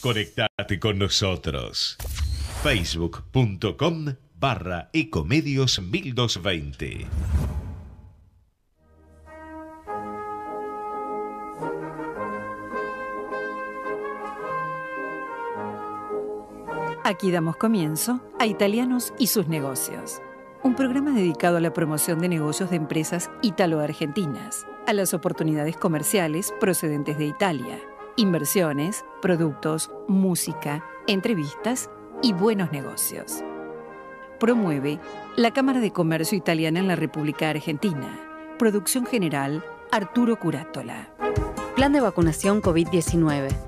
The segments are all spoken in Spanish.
Conectate con nosotros. Facebook.com barra Ecomedios 1220. Aquí damos comienzo a Italianos y sus negocios, un programa dedicado a la promoción de negocios de empresas italo-argentinas, a las oportunidades comerciales procedentes de Italia, inversiones, productos, música, entrevistas y buenos negocios. Promueve la Cámara de Comercio Italiana en la República Argentina. Producción general Arturo Curátola. Plan de vacunación COVID-19.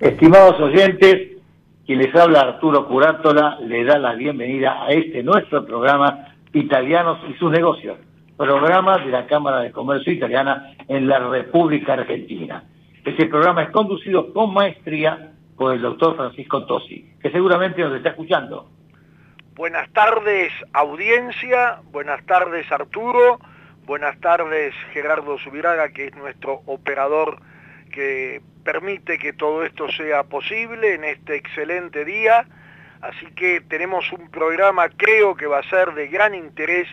Estimados oyentes, quien les habla Arturo Curátola le da la bienvenida a este nuestro programa Italianos y sus negocios, programa de la Cámara de Comercio Italiana en la República Argentina. Este programa es conducido con maestría por el doctor Francisco Tosi, que seguramente nos está escuchando. Buenas tardes audiencia, buenas tardes Arturo, buenas tardes Gerardo Subiraga, que es nuestro operador que permite que todo esto sea posible en este excelente día. Así que tenemos un programa, creo que va a ser de gran interés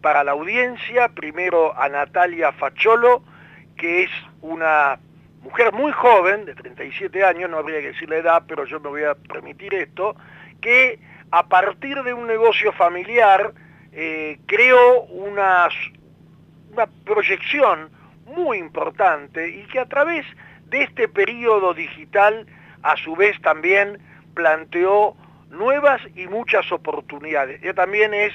para la audiencia. Primero a Natalia Facciolo, que es una mujer muy joven, de 37 años, no habría que decir la edad, pero yo me voy a permitir esto, que a partir de un negocio familiar eh, creó una, una proyección muy importante y que a través de este periodo digital a su vez también planteó nuevas y muchas oportunidades. Ella también es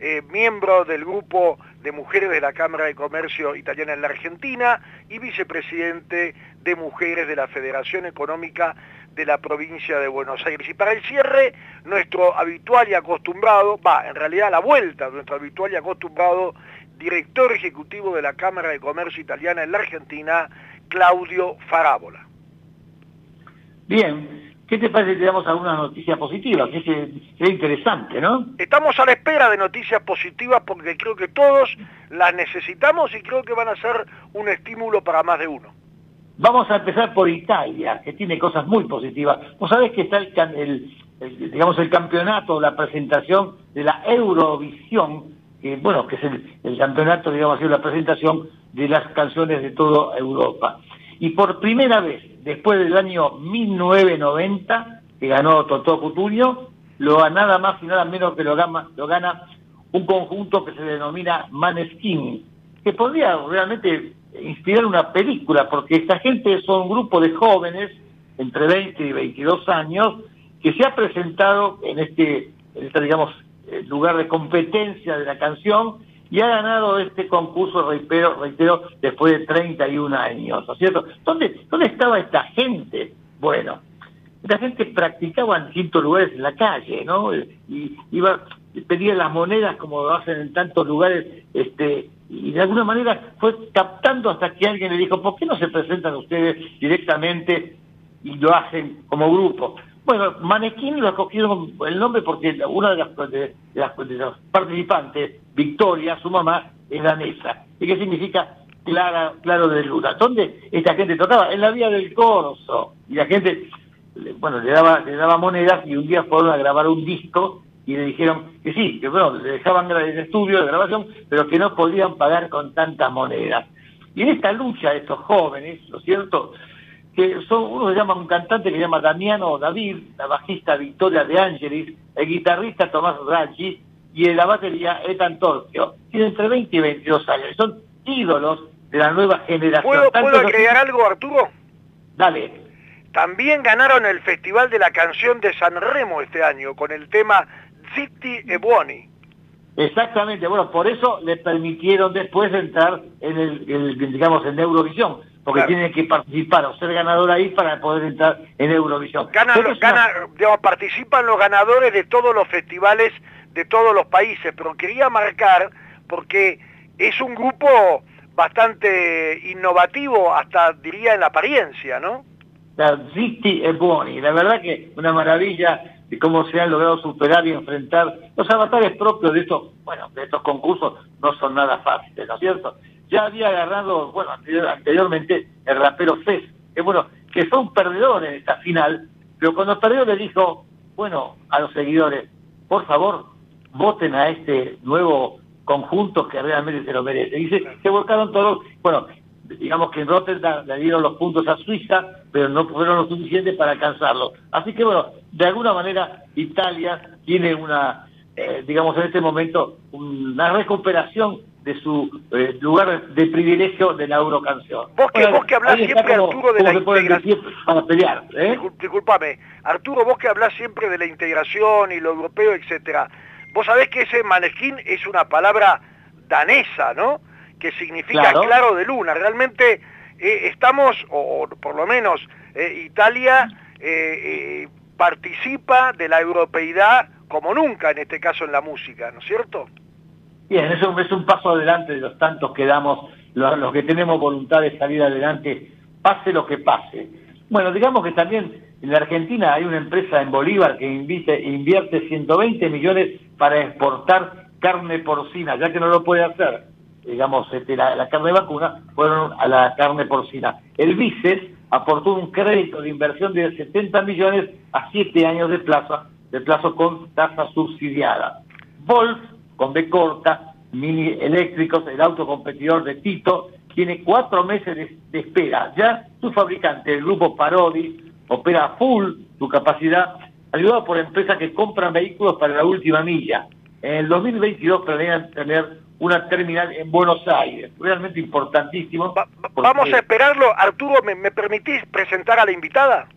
eh, miembro del grupo de mujeres de la Cámara de Comercio Italiana en la Argentina y vicepresidente de mujeres de la Federación Económica de la provincia de Buenos Aires. Y para el cierre, nuestro habitual y acostumbrado, va, en realidad la vuelta, nuestro habitual y acostumbrado director ejecutivo de la Cámara de Comercio Italiana en la Argentina, Claudio Farábola. Bien, ¿qué te parece si te damos alguna noticia positiva? Que es, interesante, ¿no? Estamos a la espera de noticias positivas porque creo que todos las necesitamos y creo que van a ser un estímulo para más de uno. Vamos a empezar por Italia, que tiene cosas muy positivas. Vos sabés que está el, digamos, el campeonato, la presentación de la Eurovisión, que bueno, que es el, campeonato, digamos así, la presentación de las canciones de toda Europa. Y por primera vez, después del año 1990, que ganó Totó Cutugno, lo nada más y nada menos que lo gana, lo gana un conjunto que se denomina Maneskin, que podría realmente inspirar una película, porque esta gente son un grupo de jóvenes entre 20 y 22 años que se ha presentado en este, en digamos, lugar de competencia de la canción y ha ganado este concurso, reitero, reitero después de 31 años, ¿no es cierto? ¿Dónde, ¿Dónde estaba esta gente? Bueno, esta gente practicaba en distintos lugares en la calle, ¿no? Y iba, pedía las monedas como lo hacen en tantos lugares, este, y de alguna manera fue captando hasta que alguien le dijo, ¿por qué no se presentan ustedes directamente y lo hacen como grupo? Bueno, Manequín lo escogieron el nombre porque una de las, de, las, participantes, Victoria, su mamá, es danesa. ¿Y qué significa Clara, claro de luna? ¿Dónde esta gente tocaba? En la vía del Corso. Y la gente, bueno, le daba, le daba monedas y un día fueron a grabar un disco y le dijeron que sí, que bueno, le dejaban el estudio de grabación, pero que no podían pagar con tantas monedas. Y en esta lucha de estos jóvenes, ¿no es cierto?, que son, uno se llama un cantante que se llama Damiano David, la bajista Victoria de Angelis, el guitarrista Tomás Raggi y la batería Etan Torquio. Tienen entre 20 y 22 años, son ídolos de la nueva generación. ¿Puedo, ¿puedo agregar algo, Arturo? Dale. También ganaron el Festival de la Canción de San Remo este año con el tema Zitti e Buoni. Exactamente, bueno, por eso le permitieron después entrar en el, digamos, en Eurovisión, porque tienen que participar o ser ganador ahí para poder entrar en Eurovisión. participan los ganadores de todos los festivales de todos los países, pero quería marcar porque es un grupo bastante innovativo, hasta diría en la apariencia, ¿no? La Zitti e Buoni, la verdad que una maravilla de cómo se han logrado superar y enfrentar los avatares propios de estos, bueno, de estos concursos no son nada fáciles, ¿no es cierto? Ya había agarrado, bueno, anteriormente el rapero Fez, que bueno, que fue un perdedor en esta final, pero cuando perdió le dijo, bueno, a los seguidores, por favor, voten a este nuevo conjunto que realmente se lo merece. Y se, se volcaron todos, bueno, digamos que en Rotterdam le dieron los puntos a Suiza, pero no fueron lo suficientes para alcanzarlo. Así que bueno, de alguna manera Italia tiene una, eh, digamos en este momento, una recuperación de su eh, lugar de privilegio de la eurocanción. Vos que, vos que hablás siempre, Arturo, de la integración... Para pelear, ¿eh? Disculpame, Arturo, vos que hablás siempre de la integración y lo europeo, etcétera, vos sabés que ese manesquín es una palabra danesa, ¿no? que significa claro, de luna. Realmente eh, estamos, o, por lo menos eh, Italia participa de la europeidad como nunca, en este caso en la música, ¿no es cierto? Bien, eso es un paso adelante de los tantos que damos, los, que tenemos voluntad de salir adelante, pase lo que pase. Bueno, digamos que también en la Argentina hay una empresa en Bolívar que invite, invierte 120 millones para exportar carne porcina, ya que no lo puede hacer digamos, este, la, carne vacuna, fueron a la carne porcina. El BICES aportó un crédito de inversión de 70 millones a 7 años de plazo, de plazo con tasa subsidiada. Con B corta, Mini Eléctricos, el auto competidor de Tito, tiene cuatro meses de, espera. Ya su fabricante, el grupo Parodi, opera full su capacidad, ayudado por empresas que compran vehículos para la última milla. En el 2022 planean tener una terminal en Buenos Aires, realmente importantísimo. vamos a esperarlo. Arturo, ¿me, permitís presentar a la invitada?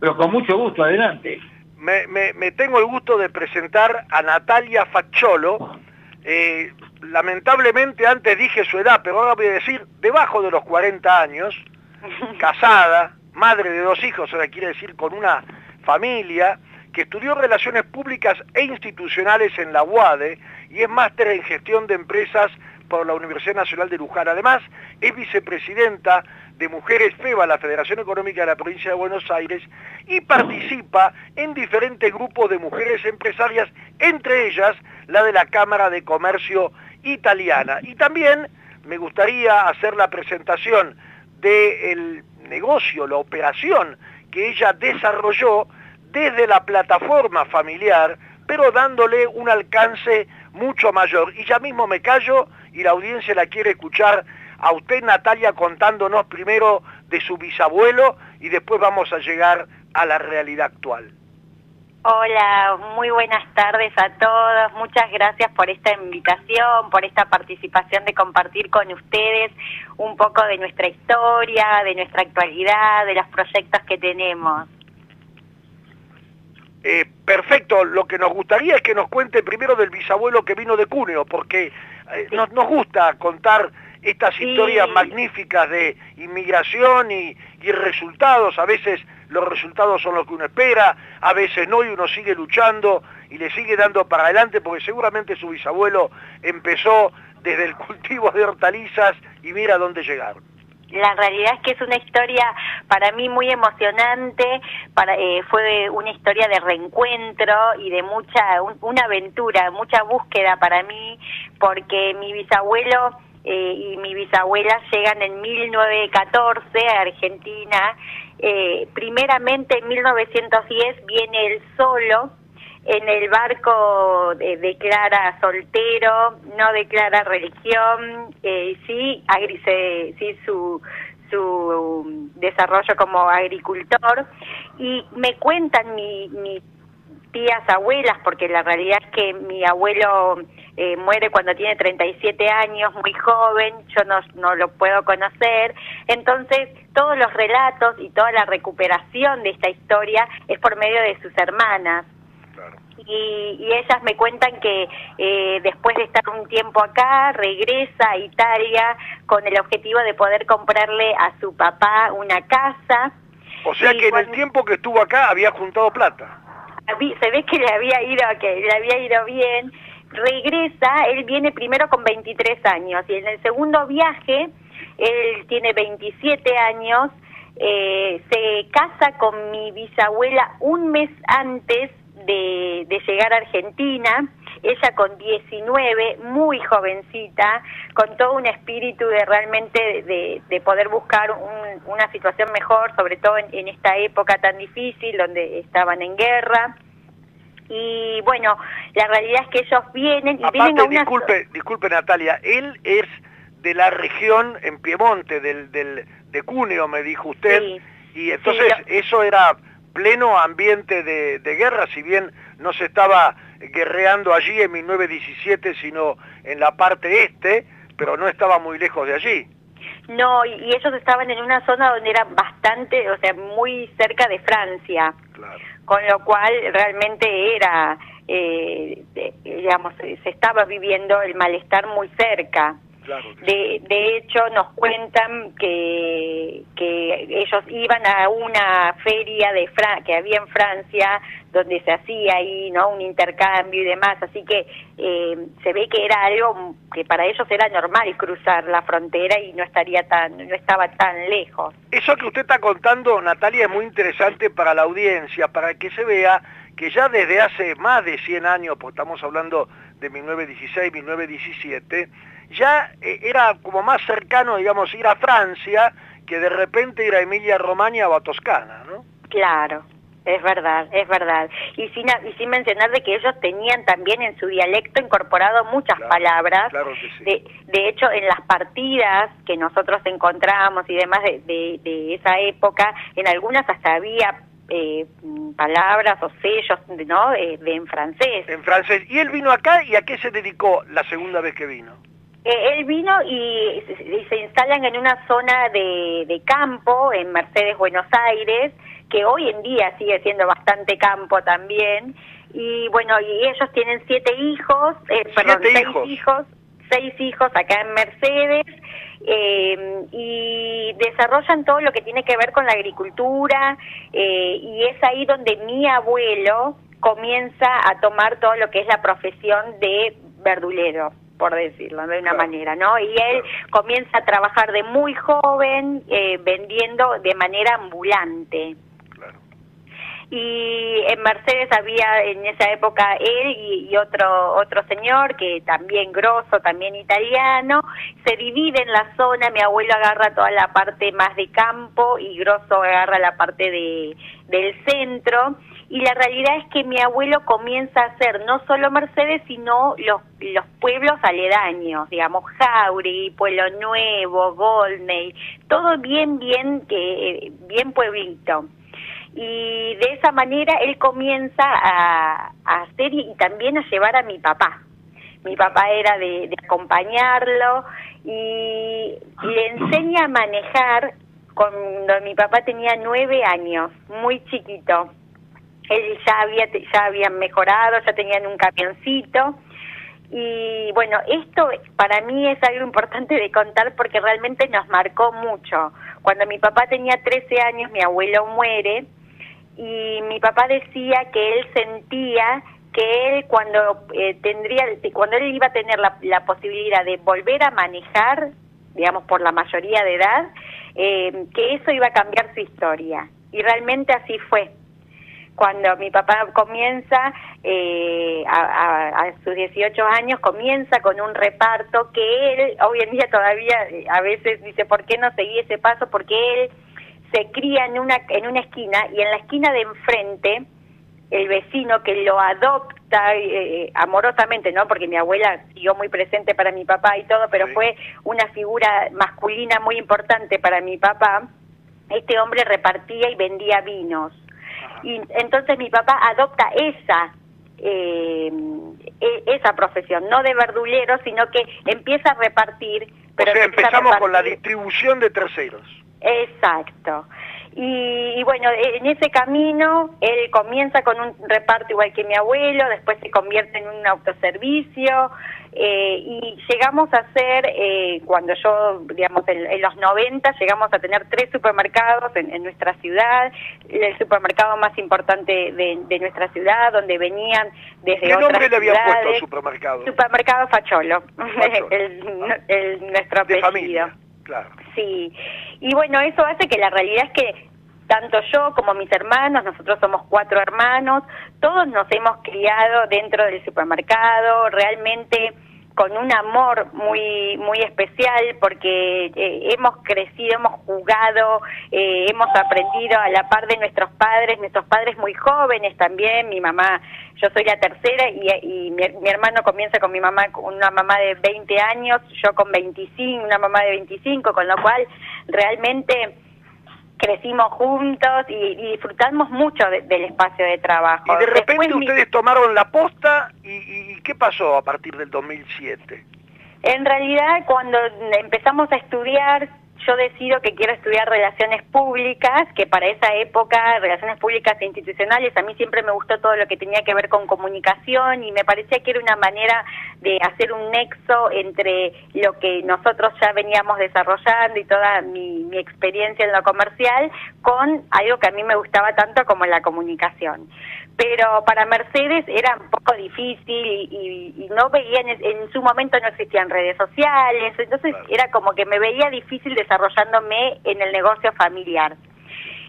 Pero con mucho gusto, adelante. Me, tengo el gusto de presentar a Natalia Facciolo. Eh, lamentablemente antes dije su edad, pero ahora voy a decir debajo de los 40 años, casada, madre de dos hijos, sea, quiere decir con una familia, que estudió Relaciones Públicas e Institucionales en la UADE y es máster en Gestión de Empresas por la Universidad Nacional de Luján. Además, es vicepresidenta de Mujeres FEBA, la Federación Económica de la Provincia de Buenos Aires, y participa en diferentes grupos de mujeres empresarias, entre ellas la de la Cámara de Comercio Italiana. Y también me gustaría hacer la presentación del negocio, la operación que ella desarrolló desde la plataforma familiar, pero dándole un alcance mucho mayor. Y ya mismo me callo y la audiencia la quiere escuchar a usted, Natalia, contándonos primero de su bisabuelo y después vamos a llegar a la realidad actual. Hola, muy buenas tardes a todos. Muchas gracias por esta invitación, por esta participación de compartir con ustedes un poco de nuestra historia, de nuestra actualidad, de los proyectos que tenemos. Eh, perfecto, lo que nos gustaría es que nos cuente primero del bisabuelo que vino de Cuneo, porque eh, nos, gusta contar estas historias magníficas de inmigración y, y, resultados, a veces los resultados son los que uno espera, a veces no y uno sigue luchando y le sigue dando para adelante porque seguramente su bisabuelo empezó desde el cultivo de hortalizas y mira dónde llegaron la realidad es que es una historia para mí muy emocionante, para, eh, fue una historia de reencuentro y de mucha, una aventura, mucha búsqueda para mí, porque mi bisabuelo eh, y mi bisabuela llegan en 1914 a Argentina, eh, primeramente en 1910 viene él solo, en el barco declara soltero, no declara religión, eh, sí, sí su, su desarrollo como agricultor y me cuentan mi, mis tías abuelas, porque la realidad es que mi abuelo eh, muere cuando tiene 37 años, muy joven, yo no, no lo puedo conocer, entonces todos los relatos y toda la recuperación de esta historia es por medio de sus hermanas. Y, ellas me cuentan que eh, después de estar un tiempo acá, regresa a Italia con el objetivo de poder comprarle a su papá una casa. O sea que en el tiempo que estuvo acá había juntado plata. Se ve que le había ido, que le había ido bien. Regresa, él viene primero con 23 años y en el segundo viaje, él tiene 27 años, eh, se casa con mi bisabuela un mes antes de, llegar a Argentina, ella con 19, muy jovencita, con todo un espíritu de realmente de, poder buscar una situación mejor, sobre todo en, esta época tan difícil donde estaban en guerra. Y bueno, la realidad es que ellos vienen y vienen a una... Disculpe, disculpe Natalia, él es de la región en Piemonte, del, del, de Cuneo, me dijo usted, y entonces eso era pleno ambiente de, guerra, si bien no se estaba guerreando allí en 1917, sino en la parte este, pero no estaba muy lejos de allí. No, y, ellos estaban en una zona donde era bastante, o sea, muy cerca de Francia, con lo cual realmente era, eh, digamos, se estaba viviendo el malestar muy cerca de, de hecho, nos cuentan que, que ellos iban a una feria de que había en Francia, donde se hacía ahí no un intercambio y demás, así que eh, se ve que era algo que para ellos era normal cruzar la frontera y no estaría tan no estaba tan lejos. Eso que usted está contando, Natalia, es muy interesante para la audiencia, para que se vea que ya desde hace más de 100 años, pues estamos hablando de 1916, 1917, ya eh, era como más cercano, digamos, ir a Francia que de repente ir a Emilia Romagna o a Toscana, ¿no? Claro, es verdad, es verdad. Y sin, y sin mencionar de que ellos tenían también en su dialecto incorporado muchas palabras. Claro que sí. de, de, hecho, en las partidas que nosotros encontramos y demás de, de, esa época, en algunas hasta había eh, palabras o sellos ¿no? de, en francés. En francés. ¿Y él vino acá y a qué se dedicó la segunda vez que vino? Eh, él vino y, se instalan en una zona de, campo en Mercedes, Buenos Aires, que hoy en día sigue siendo bastante campo también. Y bueno, y ellos tienen siete hijos, eh, perdón, seis hijos. seis hijos acá en Mercedes. Eh, y desarrollan todo lo que tiene que ver con la agricultura y es ahí donde mi abuelo comienza a tomar todo lo que es la profesión de verdulero por decirlo de una manera, ¿no? Y él comienza a trabajar de muy joven eh, vendiendo de manera ambulante. Y en Mercedes había en esa época él y, otro otro señor que también grosso, también italiano, se divide en la zona, mi abuelo agarra toda la parte más de campo y grosso agarra la parte de del centro y la realidad es que mi abuelo comienza a hacer no solo Mercedes, sino los, los pueblos aledaños, digamos, Jauregui, Pueblo Nuevo, Goldney, todo bien, bien, que bien pueblito. Y de esa manera él comienza a, hacer y, también a llevar a mi papá. Mi papá era de, acompañarlo y le enseña a manejar cuando mi papá tenía nueve años, muy chiquito él ya había ya habían mejorado, ya tenían un camioncito. Y bueno, esto para mí es algo importante de contar porque realmente nos marcó mucho. Cuando mi papá tenía 13 años, mi abuelo muere y mi papá decía que él sentía que él cuando eh, tendría cuando él iba a tener la, la, posibilidad de volver a manejar digamos por la mayoría de edad eh, que eso iba a cambiar su historia. Y realmente así fue cuando mi papá comienza eh, a, sus 18 años, comienza con un reparto que él, hoy en día todavía eh, a veces dice, ¿por qué no seguí ese paso? Porque él se cría en una, en una esquina y en la esquina de enfrente el vecino que lo adopta eh, amorosamente, ¿no? Porque mi abuela siguió muy presente para mi papá y todo, pero fue una figura masculina muy importante para mi papá. Este hombre repartía y vendía vinos. Y entonces mi papá adopta esa eh, e, esa profesión, no de verdulero, sino que empieza a repartir. Pero o sea, empezamos con la distribución de terceros. Exacto. Y, bueno, en ese camino él comienza con un reparto igual que mi abuelo, después se convierte en un autoservicio eh, y llegamos a ser, eh, cuando yo, digamos, en, los 90, llegamos a tener tres supermercados en, nuestra ciudad, el supermercado más importante de, nuestra ciudad, donde venían desde ¿Qué nombre le habían puesto al supermercado? Supermercado Facholo, el, nuestro apellido. Claro. Sí, y bueno, eso hace que la realidad es que tanto yo como mis hermanos, nosotros somos cuatro hermanos, todos nos hemos criado dentro del supermercado, realmente con un amor muy muy especial porque eh, hemos crecido, hemos jugado, eh, hemos aprendido a la par de nuestros padres, nuestros padres muy jóvenes también, mi mamá, yo soy la tercera y, mi, mi, hermano comienza con mi mamá, una mamá de 20 años, yo con 25, una mamá de 25, con lo cual realmente crecimos juntos y, disfrutamos mucho del espacio de trabajo. Y de repente ustedes tomaron la posta y, ¿qué pasó a partir del 2007? En realidad cuando empezamos a estudiar yo decido que quiero estudiar relaciones públicas, que para esa época, relaciones públicas e institucionales, a mí siempre me gustó todo lo que tenía que ver con comunicación y me parecía que era una manera de hacer un nexo entre lo que nosotros ya veníamos desarrollando y toda mi, mi experiencia en lo comercial con algo que a mí me gustaba tanto como la comunicación pero para Mercedes era un poco difícil y, no veían, en, su momento no existían redes sociales, entonces era como que me veía difícil desarrollándome en el negocio familiar.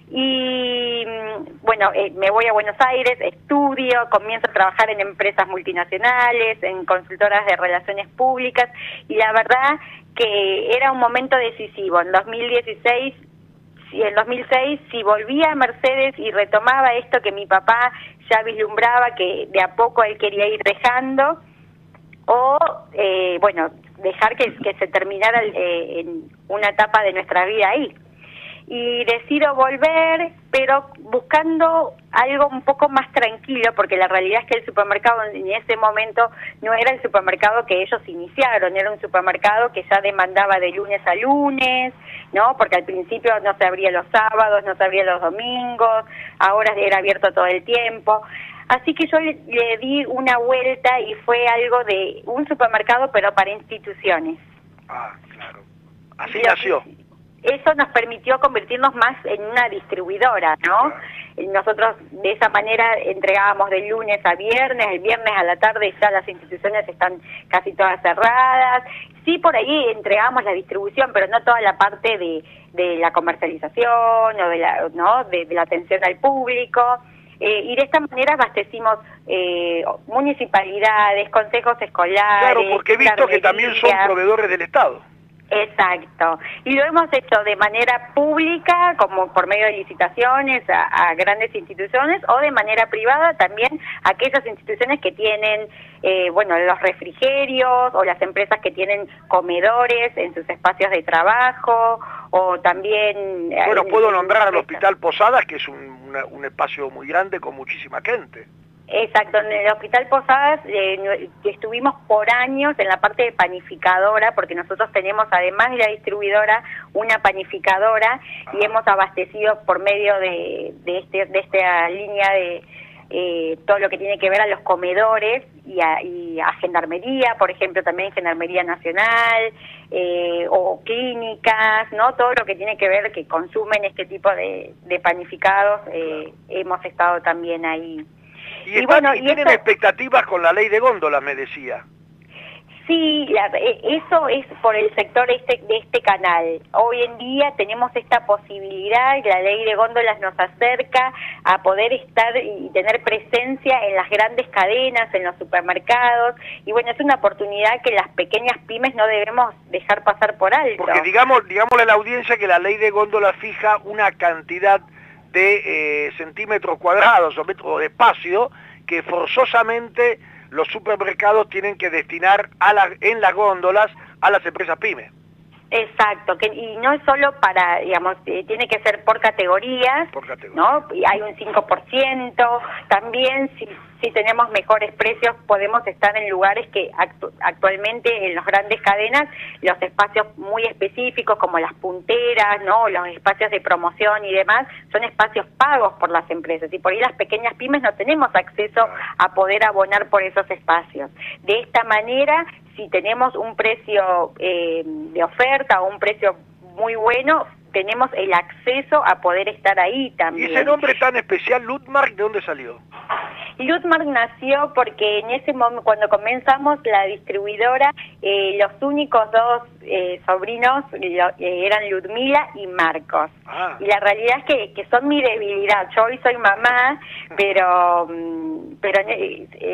Y bueno, eh, me voy a Buenos Aires, estudio, comienzo a trabajar en empresas multinacionales, en consultoras de relaciones públicas y la verdad que era un momento decisivo. En 2016 en 2006 si volvía a Mercedes y retomaba esto que mi papá ya vislumbraba que de a poco él quería ir dejando o eh, bueno dejar que, que se terminara eh, en una etapa de nuestra vida ahí y decido volver, pero buscando algo un poco más tranquilo, porque la realidad es que el supermercado en ese momento no era el supermercado que ellos iniciaron, era un supermercado que ya demandaba de lunes a lunes, ¿no? Porque al principio no se abría los sábados, no se abría los domingos, ahora era abierto todo el tiempo. Así que yo le, di una vuelta y fue algo de un supermercado, pero para instituciones. Ah, claro. Así nació eso nos permitió convertirnos más en una distribuidora, ¿no? Nosotros de esa manera entregábamos de lunes a viernes, el viernes a la tarde ya las instituciones están casi todas cerradas. Sí, por ahí entregamos la distribución, pero no toda la parte de, de la comercialización o de la, ¿no? de, la atención al público. Eh, y de esta manera abastecimos eh, municipalidades, consejos escolares. Claro, porque he visto que también son proveedores del Estado. Exacto. Y lo hemos hecho de manera pública, como por medio de licitaciones a, grandes instituciones, o de manera privada también a aquellas instituciones que tienen, eh, bueno, los refrigerios o las empresas que tienen comedores en sus espacios de trabajo, o también... Eh, bueno, puedo nombrar al Hospital Posadas, que es un espacio muy grande con muchísima gente. Exacto, en el Hospital Posadas eh, estuvimos por años en la parte de panificadora, porque nosotros tenemos, además de la distribuidora, una panificadora y hemos abastecido por medio de, de, este, de esta línea de eh, todo lo que tiene que ver a los comedores y a, gendarmería, por ejemplo, también gendarmería nacional eh, o clínicas, ¿no? Todo lo que tiene que ver que consumen este tipo de, de panificados, eh, hemos estado también ahí. Y, bueno, tienen expectativas con la ley de góndola, me decía. Sí, e, eso es por el sector este, de este canal. Hoy en día tenemos esta posibilidad, la ley de góndolas nos acerca a poder estar y tener presencia en las grandes cadenas, en los supermercados, y bueno, es una oportunidad que las pequeñas pymes no debemos dejar pasar por alto. Porque digamos, digámosle a la audiencia que la ley de góndolas fija una cantidad de eh, centímetros cuadrados o metros de espacio que forzosamente los supermercados tienen que destinar en las góndolas a las empresas pymes. Exacto, que, y no es solo para, digamos, eh, tiene que ser por categorías, por categoría. ¿no? Y hay un 5%, también si, si tenemos mejores precios podemos estar en lugares que actualmente en las grandes cadenas, los espacios muy específicos como las punteras, ¿no? Los espacios de promoción y demás, son espacios pagos por las empresas y por ahí las pequeñas pymes no tenemos acceso a poder abonar por esos espacios. De esta manera si tenemos un precio eh, de oferta o un precio muy bueno, tenemos el acceso a poder estar ahí también. ¿Y ese nombre tan especial, Lutmark, de dónde salió? Lutmark nació porque en ese momento, cuando comenzamos la distribuidora, eh, los únicos dos eh, sobrinos eh, eran Ludmila y Marcos. Ah. Y la realidad es que, que, son mi debilidad. Yo hoy soy mamá, pero, mm, pero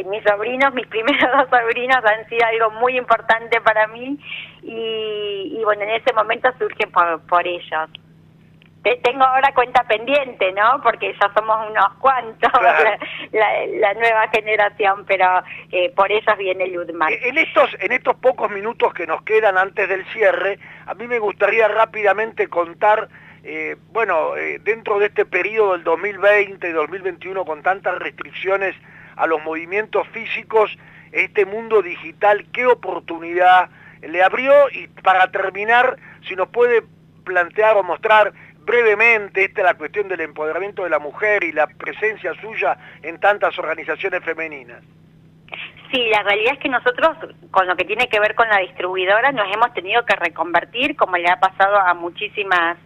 mis sobrinos, mis primeros dos sobrinos han sido algo muy importante para mí y, y bueno, en ese momento surge por, por ellos tengo ahora cuenta pendiente, ¿no? Porque ya somos unos cuantos, la, nueva generación, pero eh, por eso viene Ludmar. En estos, en estos pocos minutos que nos quedan antes del cierre, a mí me gustaría rápidamente contar, eh, bueno, eh, dentro de este periodo del 2020 y 2021 con tantas restricciones a los movimientos físicos, este mundo digital, qué oportunidad le abrió y para terminar, si nos puede plantear o mostrar brevemente, esta es la cuestión del empoderamiento de la mujer y la presencia suya en tantas organizaciones femeninas. Sí, la realidad es que nosotros, con lo que tiene que ver con la distribuidora, nos hemos tenido que reconvertir, como le ha pasado a muchísimas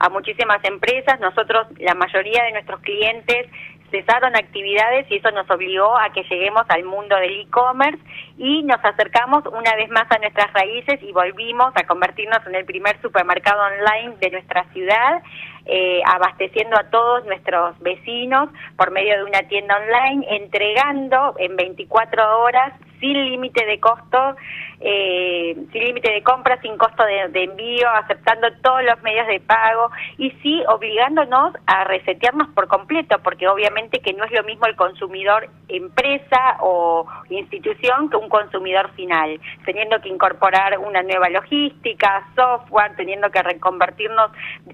a muchísimas empresas. Nosotros, la mayoría de nuestros clientes cesaron actividades y eso nos obligó a que lleguemos al mundo del e-commerce y nos acercamos una vez más a nuestras raíces y volvimos a convertirnos en el primer supermercado online de nuestra ciudad, eh, abasteciendo a todos nuestros vecinos por medio de una tienda online, entregando en 24 horas sin límite de costo, eh, sin límite de compra, sin costo de, envío, aceptando todos los medios de pago y sí obligándonos a resetearnos por completo, porque obviamente que no es lo mismo el consumidor empresa o institución que un consumidor final, teniendo que incorporar una nueva logística, software, teniendo que reconvertirnos,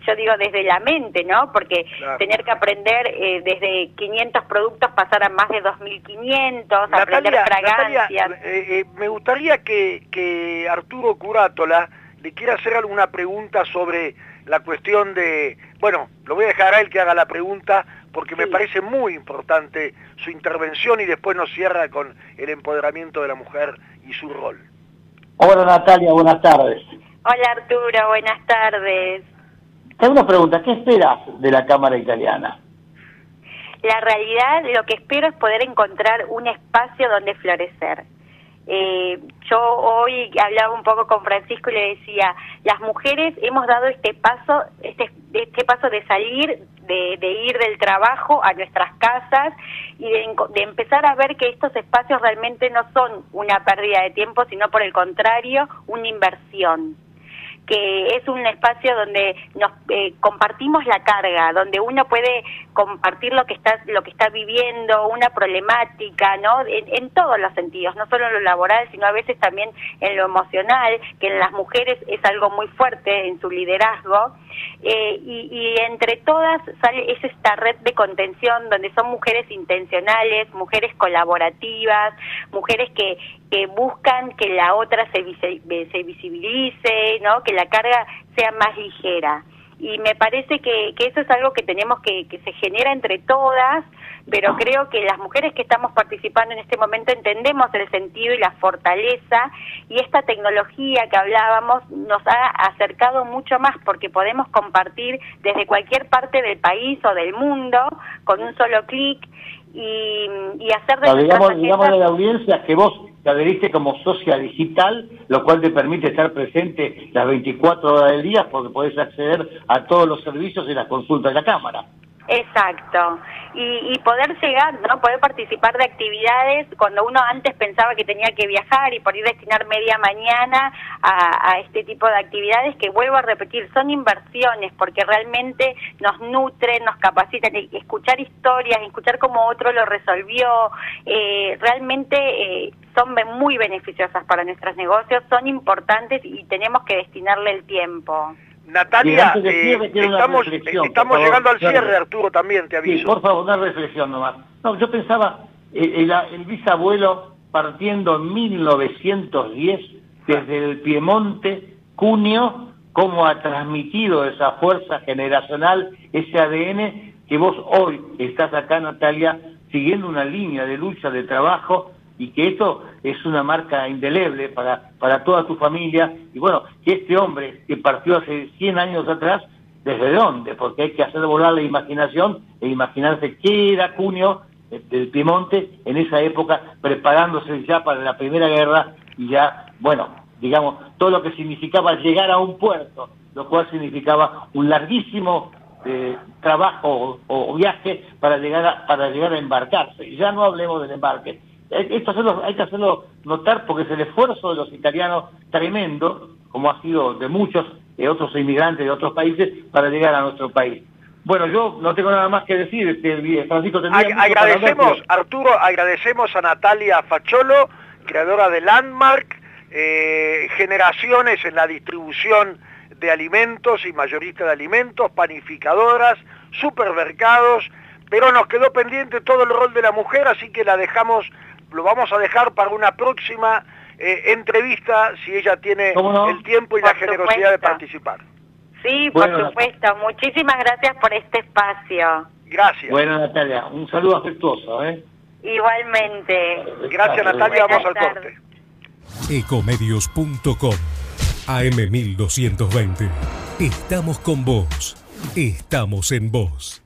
yo digo desde la mente, ¿no? Porque tener que aprender eh, desde 500 productos pasar a más de 2.500, aprender fragancias. Eh, eh, me gustaría que, que Arturo Curátola le quiera hacer alguna pregunta sobre la cuestión de... Bueno, lo voy a dejar a él que haga la pregunta porque me parece muy importante su intervención y después nos cierra con el empoderamiento de la mujer y su rol. Hola Natalia, buenas tardes. Hola Arturo, buenas tardes. Tengo una pregunta, ¿qué esperas de la Cámara Italiana? La realidad, lo que espero es poder encontrar un espacio donde florecer. Eh, yo hoy hablaba un poco con Francisco y le decía, las mujeres hemos dado este paso, este, este paso de salir, de, ir del trabajo a nuestras casas y de, empezar a ver que estos espacios realmente no son una pérdida de tiempo, sino por el contrario, una inversión que es un espacio donde nos eh, compartimos la carga, donde uno puede compartir lo que está lo que está viviendo, una problemática, ¿no? En, todos los sentidos, no solo en lo laboral, sino a veces también en lo emocional, que en las mujeres es algo muy fuerte en su liderazgo. Eh, y, y, entre todas sale es esta red de contención donde son mujeres intencionales, mujeres colaborativas, mujeres que, que buscan que la otra se, se visibilice, ¿no? Que la carga sea más ligera. Y me parece que, que eso es algo que tenemos que, que se genera entre todas, pero creo que las mujeres que estamos participando en este momento entendemos el sentido y la fortaleza y esta tecnología que hablábamos nos ha acercado mucho más porque podemos compartir desde cualquier parte del país o del mundo con un solo clic y, y hacer de digamos, digamos a la audiencia que vos te adheriste como socia digital, lo cual te permite estar presente las 24 horas del día porque podés acceder a todos los servicios y las consultas de la Cámara. Exacto. Y, y, poder llegar, ¿no? Poder participar de actividades cuando uno antes pensaba que tenía que viajar y por ir destinar media mañana a, este tipo de actividades que vuelvo a repetir, son inversiones porque realmente nos nutren, nos capacitan, escuchar historias, escuchar cómo otro lo resolvió, eh, realmente eh, son muy beneficiosas para nuestros negocios, son importantes y tenemos que destinarle el tiempo. Natalia, eh, estamos, estamos llegando al cierre, Arturo, también te aviso. por favor, una reflexión nomás. No, yo pensaba, el, el bisabuelo partiendo en 1910 desde el Piemonte, Cunio, cómo ha transmitido esa fuerza generacional, ese ADN que vos hoy estás acá, Natalia, siguiendo una línea de lucha, de trabajo, y que esto es una marca indeleble para, para toda tu familia. Y bueno, que este hombre que partió hace 100 años atrás, ¿desde dónde? Porque hay que hacer volar la imaginación e imaginarse qué era Cunio eh, del Piemonte en esa época, preparándose ya para la Primera Guerra y ya, bueno, digamos, todo lo que significaba llegar a un puerto, lo cual significaba un larguísimo eh, trabajo o, viaje para llegar a, para llegar a embarcarse. Y ya no hablemos del embarque. Eh, esto hay que hacerlo notar porque es el esfuerzo de los italianos tremendo, como ha sido de muchos otros inmigrantes de otros países, para llegar a nuestro país. Bueno, yo no tengo nada más que decir, este, Francisco. agradecemos, Arturo, agradecemos a Natalia Facholo, creadora de Landmark, eh, generaciones en la distribución de alimentos y mayorista de alimentos, panificadoras, supermercados, pero nos quedó pendiente todo el rol de la mujer, así que la dejamos, lo vamos a dejar para una próxima eh, entrevista si ella tiene el tiempo y la generosidad de participar. Sí, por supuesto. Muchísimas gracias por este espacio. Gracias. Bueno, Natalia, un saludo afectuoso. ¿eh? Igualmente. Gracias, Natalia. Vamos al corte. Ecomedios.com AM1220. Estamos con vos. Estamos en vos.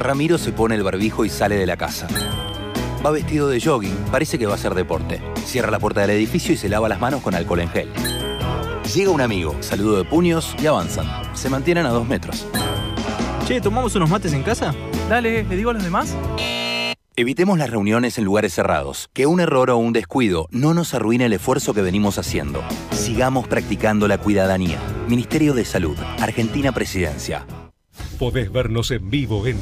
Ramiro se pone el barbijo y sale de la casa. Va vestido de jogging, parece que va a hacer deporte. Cierra la puerta del edificio y se lava las manos con alcohol en gel. Llega un amigo, saludo de puños y avanzan. Se mantienen a dos metros. Che, ¿tomamos unos mates en casa? Dale, ¿le digo a los demás? Evitemos las reuniones en lugares cerrados. Que un error o un descuido no nos arruine el esfuerzo que venimos haciendo. Sigamos practicando la cuidadanía. Ministerio de Salud, Argentina Presidencia. Podés vernos en vivo en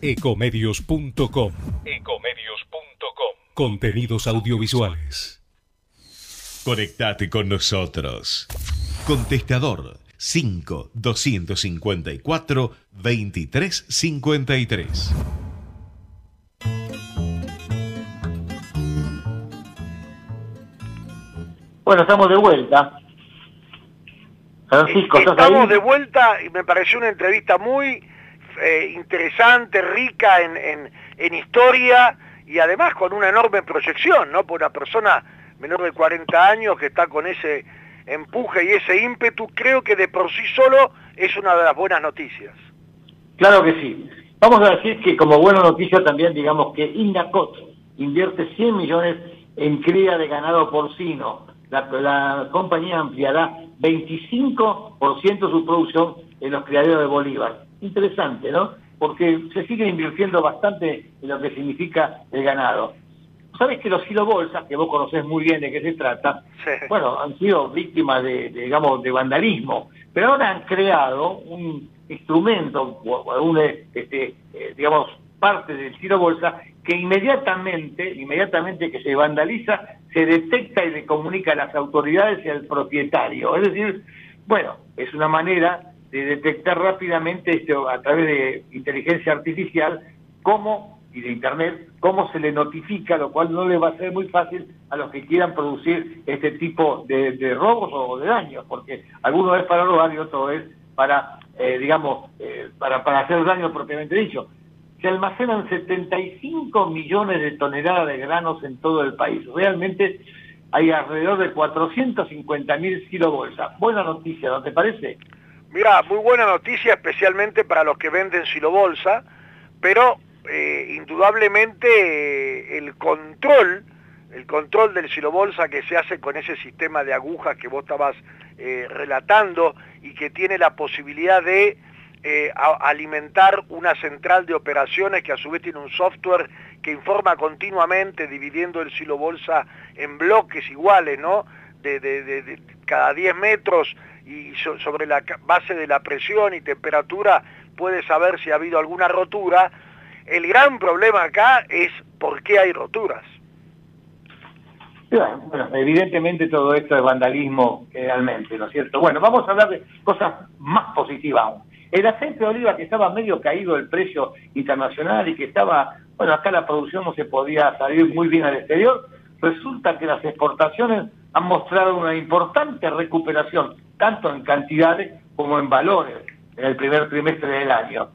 ecomedios.com. Ecomedios.com. Contenidos audiovisuales. Conectate con nosotros. Contestador 5 254 2353. Bueno, estamos de vuelta. Francisco, Estamos de vuelta y me pareció una entrevista muy eh, interesante, rica en, en, historia y además con una enorme proyección, ¿no? Por una persona menor de 40 años que está con ese empuje y ese ímpetu, creo que de por sí solo es una de las buenas noticias. Claro que sí. Vamos a decir que como buena noticia también digamos que Indacot invierte 100 millones en cría de ganado porcino. La, la compañía ampliará 25% su producción en los criaderos de Bolívar. Interesante, ¿no? Porque se sigue invirtiendo bastante en lo que significa el ganado. Sabes que los bolsas, que vos conocés muy bien de qué se trata, bueno, han sido víctimas de, digamos, de vandalismo, pero ahora han creado un instrumento, un, este, eh, digamos, parte del silo bolsa que inmediatamente, inmediatamente que se vandaliza, se detecta y le comunica a las autoridades y al propietario. Es decir, bueno, es una manera de detectar rápidamente esto a través de inteligencia artificial cómo y de internet cómo se le notifica, lo cual no le va a ser muy fácil a los que quieran producir este tipo de, robos o de daños, porque alguno es para robar y otro es para, eh, digamos, eh, para, para hacer daño propiamente dicho se almacenan 75 millones de toneladas de granos en todo el país. Realmente hay alrededor de 450 mil silobolsas. Buena noticia, ¿no te parece? Mira, muy buena noticia, especialmente para los que venden silobolsa, pero eh, indudablemente eh, el control, el control del silobolsa que se hace con ese sistema de agujas que vos estabas eh, relatando y que tiene la posibilidad de alimentar una central de operaciones que a su vez tiene un software que informa continuamente dividiendo el silobolsa en bloques iguales, ¿no? De, cada 10 metros y sobre la base de la presión y temperatura puede saber si ha habido alguna rotura, el gran problema acá es por qué hay roturas. Bueno, evidentemente todo esto es vandalismo realmente, ¿no es cierto? Bueno, vamos a hablar de cosas más positivas aún. El aceite de oliva que estaba medio caído el precio internacional y que estaba, bueno, acá la producción no se podía salir muy bien al exterior, resulta que las exportaciones han mostrado una importante recuperación, tanto en cantidades como en valores, en el primer trimestre del año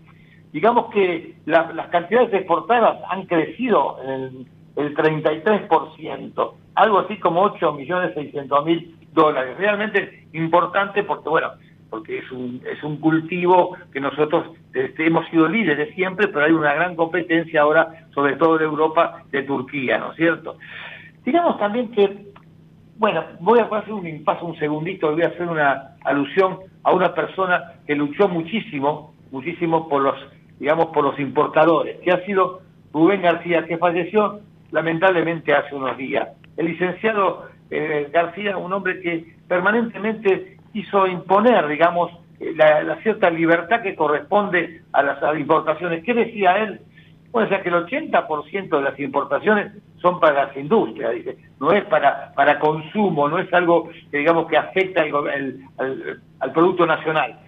digamos que las cantidades exportadas han crecido en el 33%, algo así como 8.600.000 dólares. Realmente importante porque, bueno, porque es un, es un cultivo que nosotros este, hemos sido líderes siempre, pero hay una gran competencia ahora, sobre todo de Europa, de Turquía, ¿no es cierto? Digamos también que, bueno, voy a hacer un impaso un segundito, voy a hacer una alusión a una persona que luchó muchísimo, muchísimo por los digamos, por los importadores, que ha sido Rubén García, que falleció lamentablemente hace unos días. El licenciado eh, García, un hombre que permanentemente quiso imponer, digamos, eh, la, cierta libertad que corresponde a las importaciones. ¿Qué decía él? Bueno, o sea que el 80% de las importaciones son para las industrias, dice, no es para, para consumo, no es algo que digamos que afecta al Producto Nacional.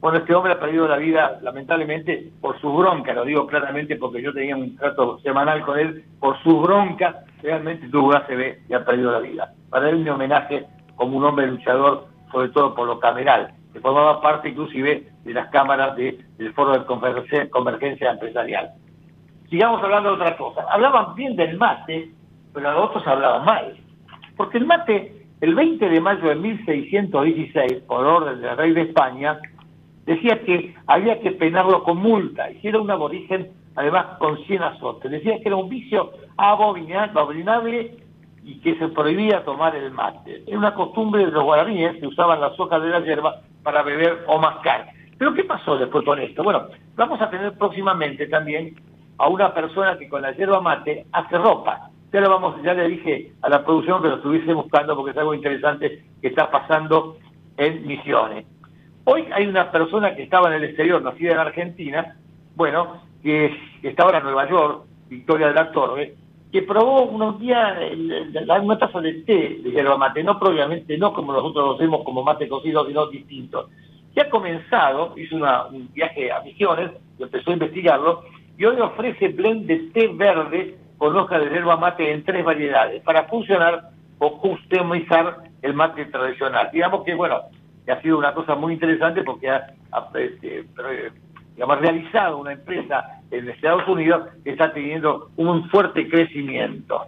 Bueno, este hombre ha perdido la vida, lamentablemente, por su bronca, lo digo claramente porque yo tenía un trato semanal con él, por su bronca, realmente tuvo ACB y ha perdido la vida. Para él mi homenaje como un hombre luchador, sobre todo por lo cameral, que formaba parte inclusive de las cámaras del Foro de Convergencia Empresarial. Sigamos hablando de otra cosa. Hablaban bien del mate, pero los otros hablaban mal. Porque el mate, el 20 de mayo de 1616, por orden del rey de España, decía que había que penarlo con multa, y era un aborigen, además con 100 azotes. Decía que era un vicio abominable y que se prohibía tomar el mate. Era una costumbre de los guaraníes que usaban las hojas de la hierba para beber o mascar. Pero ¿qué pasó después con esto? Bueno, vamos a tener próximamente también a una persona que con la hierba mate hace ropa. Ya, lo vamos, ya le dije a la producción que lo estuviese buscando porque es algo interesante que está pasando en Misiones. Hoy hay una persona que estaba en el exterior, nacida en Argentina, bueno, que, está ahora en Nueva York, Victoria de la Torre, que probó unos días una taza de té de yerba mate, no propiamente, no como nosotros lo hacemos como mate cocido, sino distinto. Que ha comenzado, hizo un viaje a Misiones, empezó a investigarlo, y hoy ofrece blend de té verde con hoja de yerba mate en tres variedades, para funcionar o customizar el mate tradicional. Digamos que, bueno, ha sido una cosa muy interesante porque ha, este, realizado una empresa en Estados Unidos está teniendo un fuerte crecimiento.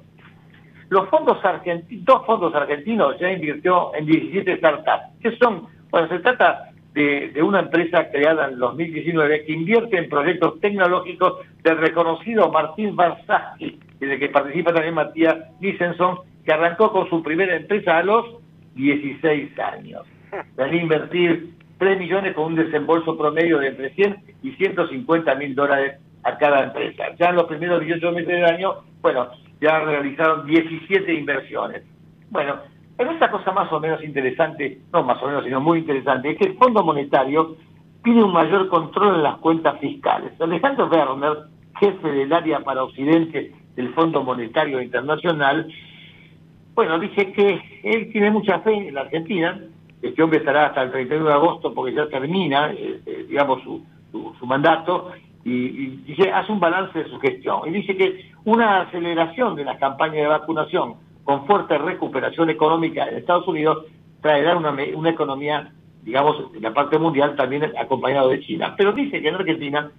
Los fondos argentinos, dos fondos argentinos ya invirtió en 17 startups, que son, bueno, se trata de, una empresa creada en 2019 que invierte en proyectos tecnológicos del reconocido Martín Barzaghi, de que participa también Matías Licenson, que arrancó con su primera empresa a los 16 años van invertir 3 millones con un desembolso promedio de entre 100 y 150 mil dólares a cada empresa. Ya en los primeros 18 meses del año, bueno, ya realizaron 17 inversiones. Bueno, pero esta cosa más o menos interesante, no más o menos, sino muy interesante, es que el Fondo Monetario pide un mayor control en las cuentas fiscales. Alejandro Werner, jefe del área para Occidente del Fondo Monetario Internacional, bueno, dice que él tiene mucha fe en la Argentina, este hombre estará hasta el 31 de agosto porque ya termina, eh, eh, digamos, su, su, mandato, y, dice, hace un balance de su gestión. Y dice que una aceleración de la campaña de vacunación con fuerte recuperación económica en Estados Unidos traerá una, una economía, digamos, en la parte mundial también acompañado de China. Pero dice que en Argentina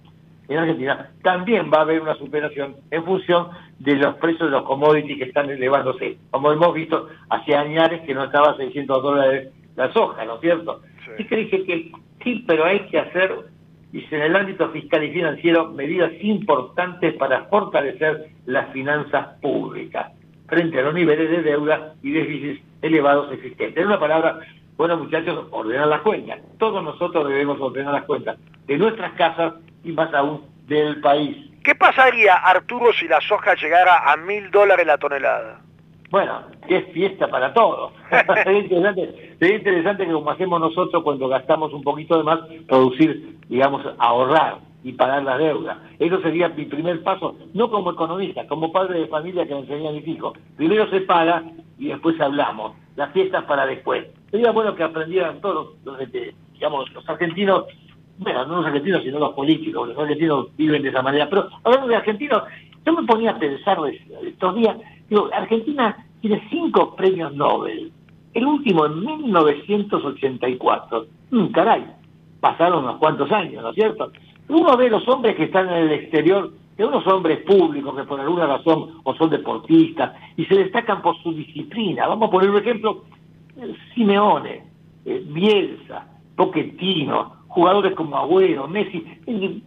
en Argentina, también va a haber una superación en función de los precios de los commodities que están elevándose. Como hemos visto, hace años que no estaba a 600 dólares la soja, ¿no es cierto? Sí. que dije que sí, pero hay que hacer, dice, en el ámbito fiscal y financiero, medidas importantes para fortalecer las finanzas públicas frente a los niveles de deuda y déficits elevados existentes. En una palabra, bueno muchachos, ordenar las cuentas. Todos nosotros debemos ordenar las cuentas de nuestras casas y más aún del país. ¿Qué pasaría, Arturo, si la soja llegara a mil dólares la tonelada? Bueno, es fiesta para todos. sería, interesante, sería interesante que como hacemos nosotros cuando gastamos un poquito de más, producir, digamos, ahorrar y pagar la deuda. Eso sería mi primer paso, no como economista, como padre de familia que me enseñé a mis hijos. Primero se paga y después hablamos. Las fiestas para después. Sería bueno que aprendieran todos los, digamos, los argentinos, bueno, no los argentinos, sino los políticos, los argentinos viven de esa manera. Pero hablando de argentinos, yo me ponía a pensar estos días, digo, Argentina tiene cinco premios Nobel. El último en 1984. Mm, caray, pasaron unos cuantos años, ¿no es cierto? Uno ve los hombres que están en el exterior, que unos hombres públicos que por alguna razón o son deportistas y se destacan por su disciplina. Vamos a poner un ejemplo, Simeone, eh, Bielsa, Pochettino, jugadores como Agüero, Messi,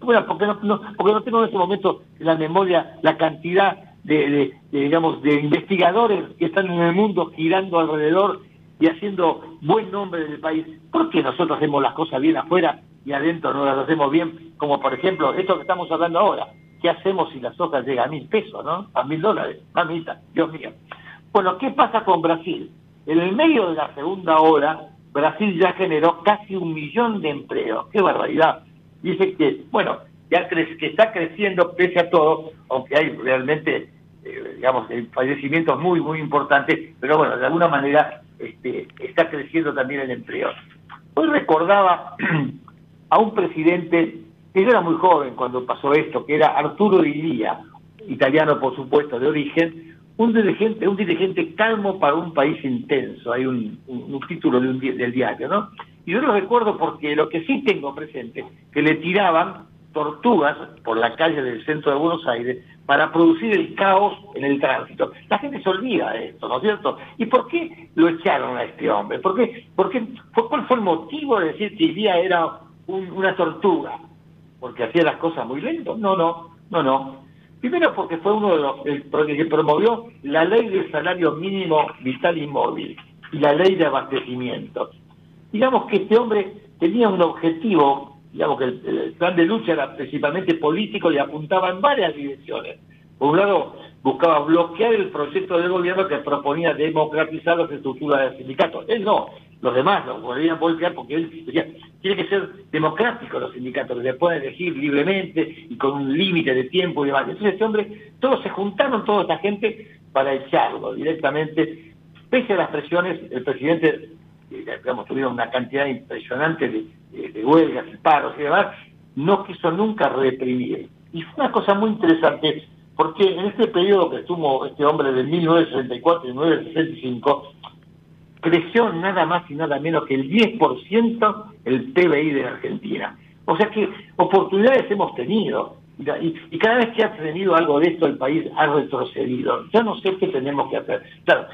bueno, porque no, porque no tengo en este momento en la memoria la cantidad de, digamos de investigadores que están en el mundo girando alrededor y haciendo buen nombre del país. ¿Por qué nosotros hacemos las cosas bien afuera y adentro no las hacemos bien, como por ejemplo esto que estamos hablando ahora. ¿Qué hacemos si la soja llega a mil pesos, no? A mil dólares, mamita, Dios mío. Bueno, ¿qué pasa con Brasil? En el medio de la segunda hora, Brasil ya generó casi un millón de empleos. ¡Qué barbaridad! Dice que, bueno, ya que está creciendo pese a todo, aunque hay realmente, eh, digamos, fallecimientos muy, muy importantes, pero bueno, de alguna manera este, está creciendo también el empleo. Hoy recordaba a un presidente que era muy joven cuando pasó esto, que era Arturo Di italiano por supuesto de origen, un dirigente, un dirigente calmo para un país intenso, hay un, título de un, del diario, ¿no? Y yo lo recuerdo porque lo que sí tengo presente, que le tiraban tortugas por la calle del centro de Buenos Aires para producir el caos en el tránsito. La gente se olvida de esto, ¿no es cierto? ¿Y por qué lo echaron a este hombre? ¿Por qué, por qué, ¿Cuál fue el motivo de decir que día era una tortuga, porque hacía las cosas muy lento. No, no, no, no. Primero porque fue uno de los que promovió la ley del salario mínimo vital y móvil y la ley de abastecimiento. Digamos que este hombre tenía un objetivo, digamos que el, plan de lucha era principalmente político y apuntaba en varias direcciones. Por un lado, buscaba bloquear el proyecto del gobierno que proponía democratizar las estructuras del sindicato. Él no, los demás lo podrían voltear porque él decía, tiene que ser democrático los sindicatos, que se pueden elegir libremente y con un límite de tiempo y demás. Entonces este hombre, todos se juntaron, toda esta gente, para echarlo directamente. Pese a las presiones, el presidente, eh, digamos, tuvieron una cantidad impresionante de, de, huelgas y paros y demás, no quiso nunca reprimir. Y fue una cosa muy interesante, porque en este periodo que estuvo este hombre de 1964 y 1965, creció nada más y nada menos que el 10% el PBI de Argentina. O sea que oportunidades hemos tenido. Y, cada vez que ha tenido algo de esto, el país ha retrocedido. Ya no sé qué tenemos que hacer. Claro,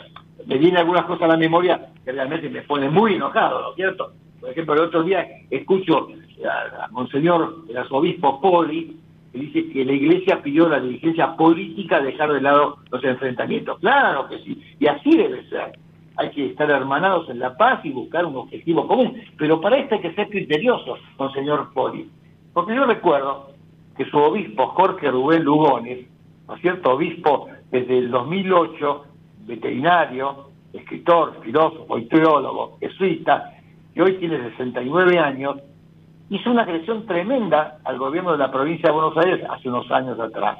me vienen algunas cosas a la memoria que realmente me ponen muy enojado, ¿no es cierto? Por ejemplo, el otro día escucho a, Monseñor, el arzobispo Poli, que dice que la iglesia pidió a la dirigencia política dejar de lado los enfrentamientos. Claro que sí, y así debe ser hay que estar hermanados en la paz y buscar un objetivo común. Pero para esto hay que ser criteriosos, señor Poli. Porque yo recuerdo que su obispo, Jorge Rubén Lugones, ¿no es cierto?, obispo desde el 2008, veterinario, escritor, filósofo y teólogo, jesuita, que hoy tiene 69 años, hizo una agresión tremenda al gobierno de la provincia de Buenos Aires hace unos años atrás.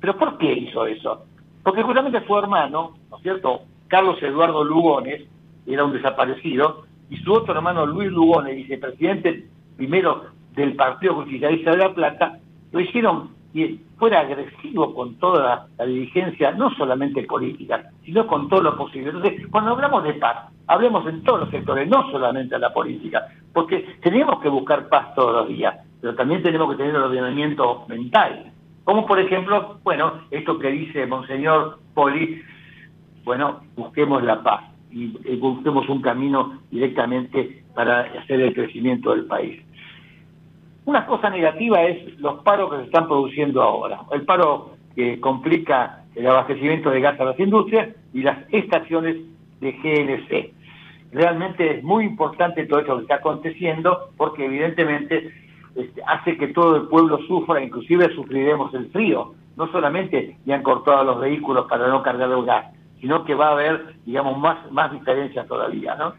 ¿Pero por qué hizo eso? Porque justamente fue hermano, ¿no es cierto?, Carlos Eduardo Lugones, era un desaparecido, y su otro hermano Luis Lugones, vicepresidente primero del Partido Justicialista de La Plata, lo hicieron y fuera agresivo con toda la, dirigencia, no solamente política, sino con todo lo posible. Entonces, cuando hablamos de paz, hablemos en todos los sectores, no solamente en la política, porque tenemos que buscar paz todos los días. pero también tenemos que tener ordenamiento mental. Como por ejemplo, bueno, esto que dice Monseñor Poli, bueno, busquemos la paz y, busquemos un camino directamente para hacer el crecimiento del país. Una cosa negativa es los paros que se están produciendo ahora. El paro que complica el abastecimiento de gas a las industrias y las estaciones de GNC. Realmente es muy importante todo esto que está aconteciendo porque evidentemente este, hace que todo el pueblo sufra, inclusive sufriremos el frío. No solamente ya han cortado los vehículos para no cargar el gas, sino que va a haber, digamos, más, más diferencias todavía, ¿no?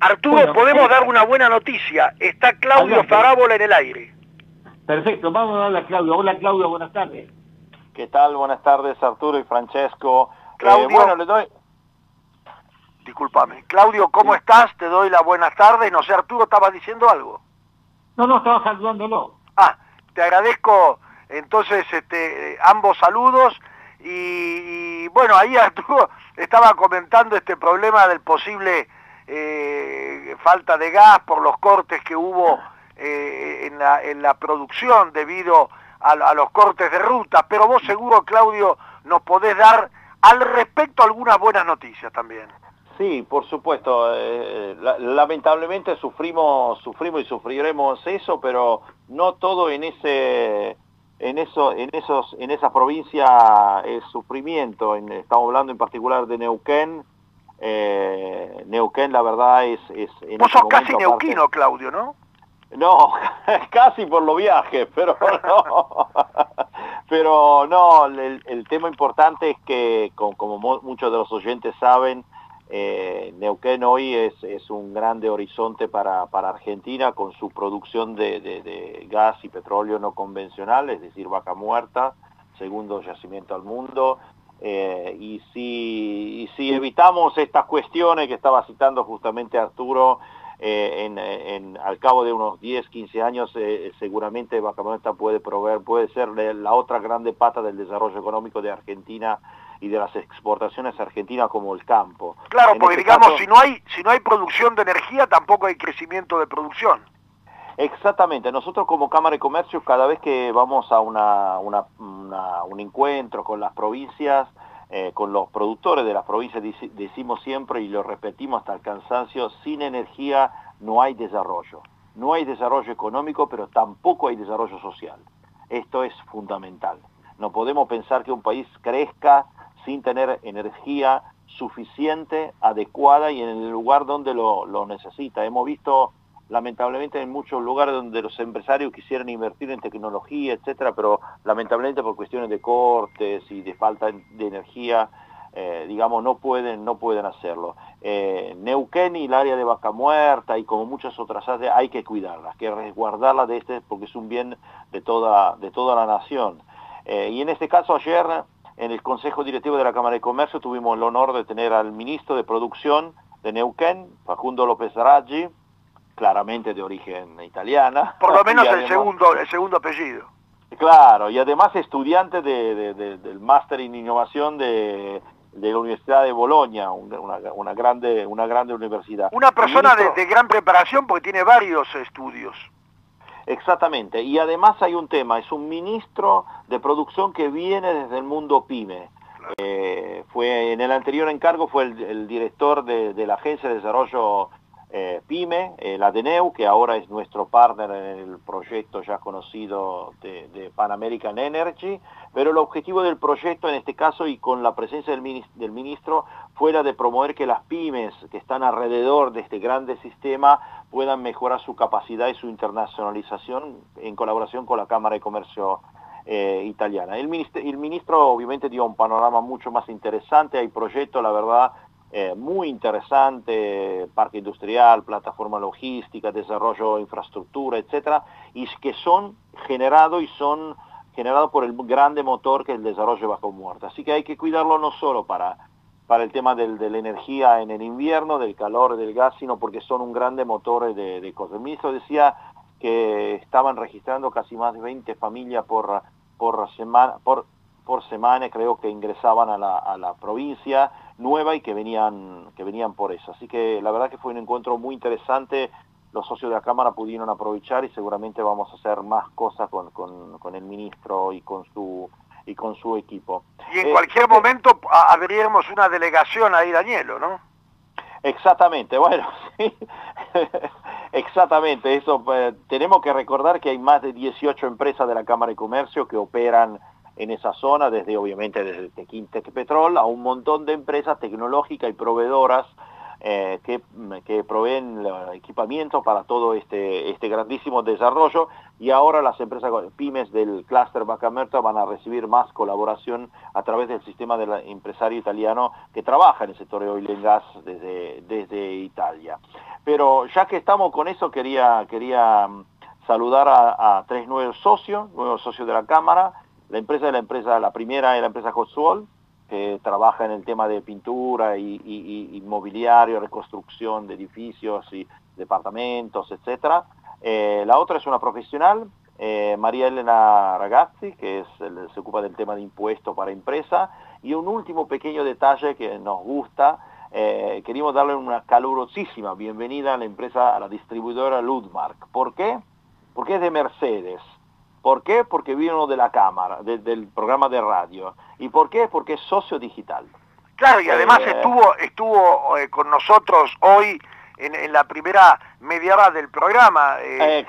Arturo, podemos eh, dar una buena noticia. Está Claudio Farábola en el aire. Perfecto, vamos a darle a Claudio. Hola Claudio, buenas tardes. ¿Qué tal? Buenas tardes Arturo y Francesco. Eh, Claudio, bueno, le doy... Disculpame. Claudio, ¿cómo estás? Te doy la buenas tardes. No sé, Arturo, ¿estabas diciendo algo? No, no, estaba saludándolo. Ah, te agradezco entonces este, ambos saludos y, bueno, ahí Arturo estaba comentando este problema del posible eh, falta de gas por los cortes que hubo eh, en, la, en, la, producción debido a, a, los cortes de ruta, pero vos seguro, Claudio, nos podés dar al respecto algunas buenas noticias también. Sí, por supuesto. Eh, lamentablemente sufrimos, sufrimos y sufriremos eso, pero no todo en ese en eso, en esos, en esa provincia es sufrimiento. estamos hablando en particular de Neuquén. Eh, Neuquén, la verdad, es... es en Vos sos casi neuquino, Claudio, ¿no? No, casi por los viajes, pero no. pero no, el, tema importante es que, como, muchos de los oyentes saben, eh, Neuquén hoy es, un grande horizonte para, Argentina con su producción de, gas y petróleo no convencional, es decir, vaca muerta, segundo yacimiento al mundo. Eh, y, si, evitamos estas cuestiones que estaba citando justamente Arturo, eh, al cabo de unos 10, 15 años seguramente Vaca Muerta puede proveer, puede ser la otra grande pata del desarrollo económico de Argentina y de las exportaciones argentinas como el campo. Claro, porque este digamos, si, no hay, si no hay producción de energía, tampoco hay crecimiento de producción. Exactamente, nosotros como Cámara de Comercio cada vez que vamos a una, un encuentro con las provincias, eh, con los productores de las provincias, decimos siempre y lo repetimos hasta el cansancio, sin energía no hay desarrollo. No hay desarrollo económico, pero tampoco hay desarrollo social. Esto es fundamental. No podemos pensar que un país crezca sin tener energía suficiente, adecuada y en el lugar donde lo, necesita. Hemos visto lamentablemente en muchos lugares donde los empresarios quisieran invertir en tecnología, etcétera, pero lamentablemente por cuestiones de cortes y de falta de energía, eh, digamos, no pueden, no pueden hacerlo. Eh, Neuquén y el área de Vaca Muerta y como muchas otras áreas hay que cuidarlas, que resguardarlas de este porque es un bien de toda, de toda la nación. Eh, y en este caso ayer en el Consejo Directivo de la Cámara de Comercio tuvimos el honor de tener al ministro de Producción de Neuquén, Facundo López Raggi, claramente de origen italiana. Por lo menos el, segundo, el segundo apellido. Claro, y además estudiante del máster en innovación de, la Universidad de Bolonia, una, grande, una grande universidad. Una persona de gran preparación porque tiene varios estudios. Exactamente, y además hay un tema, es un ministro de producción que viene desde el mundo PYME. Eh, fue, en el anterior encargo fue el, director de, la Agencia de Desarrollo eh, PYME, el ADENEU, que ahora es nuestro partner en el proyecto ya conocido de, Pan American Energy, pero el objetivo del proyecto en este caso y con la presencia del, ministro fuera de promover que las pymes que están alrededor de este grande sistema puedan mejorar su capacidad y su internacionalización en colaboración con la Cámara de Comercio eh, italiana. El ministro obviamente dio un panorama mucho más interesante, hay proyectos, la verdad, eh, muy interesante, parque industrial, plataforma logística, desarrollo de infraestructura, etcétera, y que son generados y son generados por el grande motor que es el desarrollo bajo muerte. Así que hay que cuidarlo no solo para, para el tema del, de la energía en el invierno, del calor, del gas, sino porque son un grande motor de, de cosas. El ministro decía que estaban registrando casi más de 20 familias por, por, semana, por, por semana, creo que ingresaban a la, a la provincia, nueva y que venían, que venían por eso. Así que la verdad que fue un encuentro muy interesante los socios de la Cámara pudieron aprovechar y seguramente vamos a hacer más cosas con, con, el ministro y con su y con su equipo. Y en cualquier momento abriremos una delegación ahí, Danielo, ¿no? Exactamente, bueno, sí, exactamente, eso eh, tenemos que recordar que hay más de 18 empresas de la Cámara de Comercio que operan en esa zona, desde obviamente desde Tequintec Petrol a un montón de empresas tecnológicas y proveedoras eh, que, que, proveen equipamiento para todo este, este grandísimo desarrollo y ahora las empresas pymes del clúster Vaca van a recibir más colaboración a través del sistema del empresario italiano que trabaja en el sector de oil and gas desde, desde Italia. Pero ya que estamos con eso, quería, quería mm, saludar a, tres nuevos socios, nuevos socios de la Cámara, la empresa de la empresa, la primera es la empresa Hotsuol, que trabaja en el tema de pintura y, inmobiliario, reconstrucción de edificios y departamentos, etc. Eh, la otra es una profesional, eh, María Elena Ragazzi, que es, se ocupa del tema de impuestos para empresa. Y un último pequeño detalle que nos gusta, eh, queríamos darle una calurosísima bienvenida a la empresa, a la distribuidora Ludmark. ¿Por qué? Porque es de Mercedes. ¿Por qué? Porque vino de la cámara, del programa de radio. ¿Y por qué? Porque es socio digital. Claro, y además eh, estuvo, estuvo eh, con nosotros hoy en, la primera media hora del programa. Eh.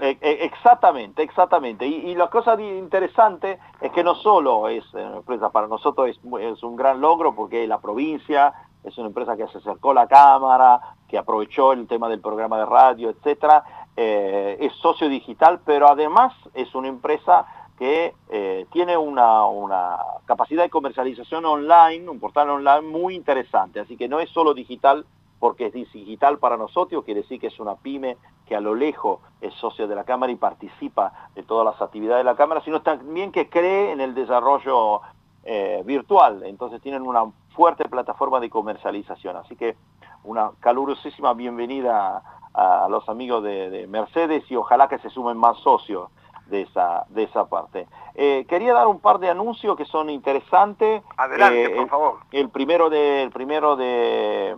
exactamente, exactamente. Y, la cosa interesante es que no solo es empresa, para nosotros es, es un gran logro porque la provincia es una empresa que se acercó a la Cámara, que aprovechó el tema del programa de radio, etcétera, eh, es socio digital, pero además es una empresa que eh, tiene una, capacidad de comercialización online, un portal online muy interesante, así que no es solo digital porque es digital para nosotros, quiere decir que es una pyme que a lo lejos es socio de la Cámara y participa de todas las actividades de la Cámara, sino también que cree en el desarrollo eh, virtual, entonces tienen una fuerte plataforma de comercialización, así que una calurosísima bienvenida a los amigos de, Mercedes y ojalá que se sumen más socios de esa, de esa parte. Eh, quería dar un par de anuncios que son interesantes. Adelante, eh, por favor. El, primero, de, el primero de,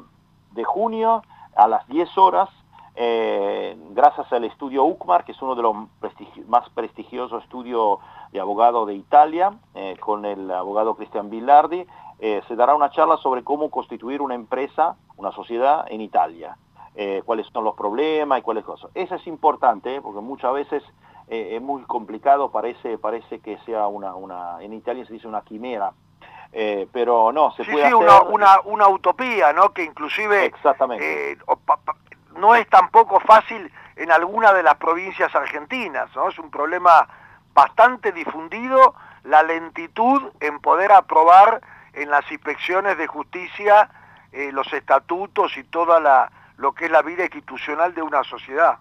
de junio a las 10 horas, eh, gracias al estudio UCMAR, que es uno de los más prestigiosos estudios de abogado de Italia, con el abogado Cristian Villardi, se dará una charla sobre cómo constituir una empresa, una sociedad en Italia. Eh, cuáles son los problemas y cuáles cosas. Eso es importante, ¿eh? porque muchas veces eh, es muy complicado, parece, parece que sea una, una, en Italia se dice una quimera, pero no, se puede sí, hacer... Una, una, utopía, ¿no? Que inclusive Exactamente. no es tampoco fácil en alguna de las provincias argentinas, ¿no? Es un problema bastante difundido la lentitud en poder aprobar en las inspecciones de justicia los estatutos y toda la lo que es la vida institucional de una sociedad.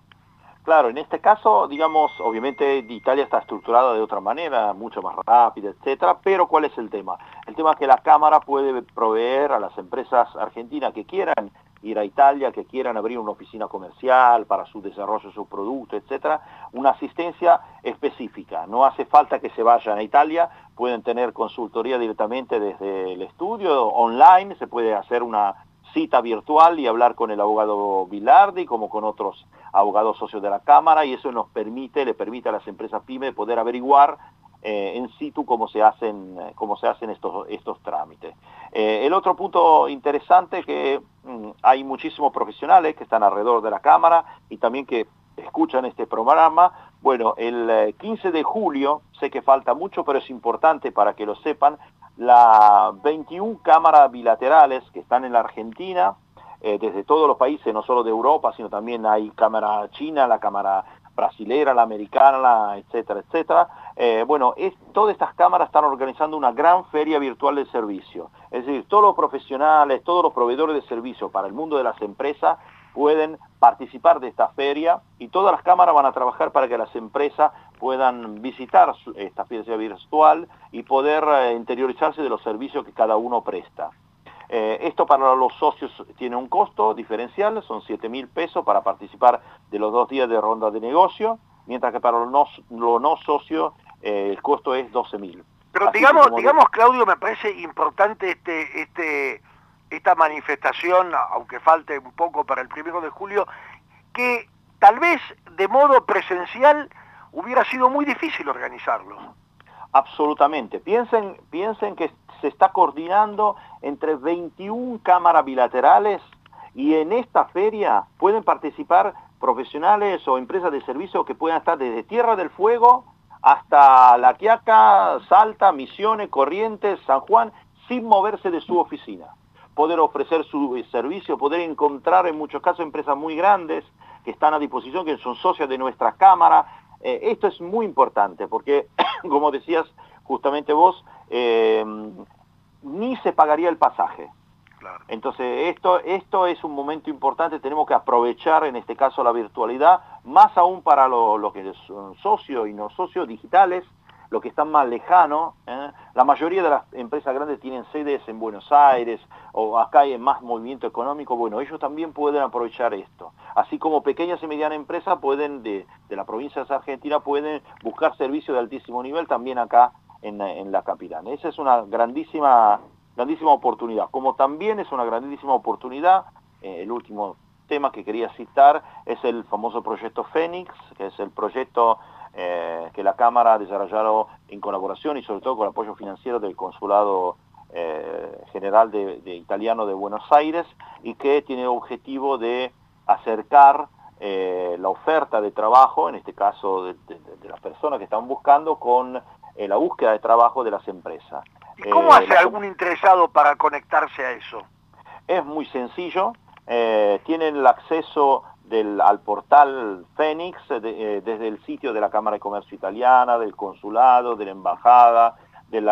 Claro, en este caso, digamos, obviamente Italia está estructurada de otra manera, mucho más rápida, etcétera, pero ¿cuál es el tema? El tema es que la Cámara puede proveer a las empresas argentinas que quieran ir a Italia, que quieran abrir una oficina comercial para su desarrollo de su producto, etcétera, una asistencia específica. No hace falta que se vayan a Italia, pueden tener consultoría directamente desde el estudio, online, se puede hacer una cita virtual y hablar con el abogado Vilardi como con otros abogados socios de la Cámara y eso nos permite, le permite a las empresas PYME poder averiguar eh, en situ cómo se hacen, cómo se hacen estos, estos trámites. Eh, el otro punto interesante es que mm, hay muchísimos profesionales que están alrededor de la Cámara y también que escuchan este programa. Bueno, el 15 eh, de julio, sé que falta mucho, pero es importante para que lo sepan, las 21 cámaras bilaterales que están en la Argentina, eh, desde todos los países, no solo de Europa, sino también hay cámara china, la cámara brasilera, la americana, etcétera, etcétera. Eh, bueno, todas estas cámaras están organizando una gran feria virtual de servicio. Es decir, todos los profesionales, todos los proveedores de servicio para el mundo de las empresas pueden participar de esta feria y todas las cámaras van a trabajar para que las empresas puedan visitar esta feria virtual y poder eh, interiorizarse de los servicios que cada uno presta. Eh, esto para los socios tiene un costo diferencial, son 7 mil pesos para participar de los dos días de ronda de negocio, mientras que para los no, no socios eh, el costo es 12 mil. Pero digamos, digamos Claudio, me parece importante este, este esta manifestación, aunque falte un poco para el primero de julio, que tal vez de modo presencial hubiera sido muy difícil organizarlo. Absolutamente. Piensen, piensen que se está coordinando entre 21 cámaras bilaterales y en esta feria pueden participar profesionales o empresas de servicio que puedan estar desde Tierra del Fuego hasta La Quiaca, Salta, Misiones, Corrientes, San Juan, sin moverse de su oficina. Poder ofrecer su eh, servicio, poder encontrar en muchos casos empresas muy grandes que están a disposición, que son socios de nuestra Cámara. Eh, esto es muy importante porque, como decías justamente vos, eh, ni se pagaría el pasaje. Entonces, esto, esto es un momento importante, tenemos que aprovechar en este caso la virtualidad, más aún para los que son socios y no socios digitales, los que están más lejanos. ¿eh? La mayoría de las empresas grandes tienen sedes en Buenos Aires o acá hay más movimiento económico. Bueno, ellos también pueden aprovechar esto. Así como pequeñas y medianas empresas pueden, de, la provincia de Argentina, pueden buscar servicios de altísimo nivel también acá en, en la capital. Esa es una grandísima grandísima oportunidad. Como también es una grandísima oportunidad, eh, el último tema que quería citar es el famoso proyecto Fénix, que es el proyecto eh, que la Cámara ha desarrollado en colaboración y sobre todo con el apoyo financiero del Consulado eh, General de, Italiano de Buenos Aires y que tiene el objetivo de acercar la oferta de trabajo, en este caso de, de, las personas que están buscando, con la búsqueda de trabajo de las empresas. ¿Y cómo hace algún interesado para conectarse a eso? Es muy sencillo, eh, tienen el acceso al portal Fénix eh, desde el sitio de la Cámara de Comercio Italiana, del Consulado, de la Embajada, del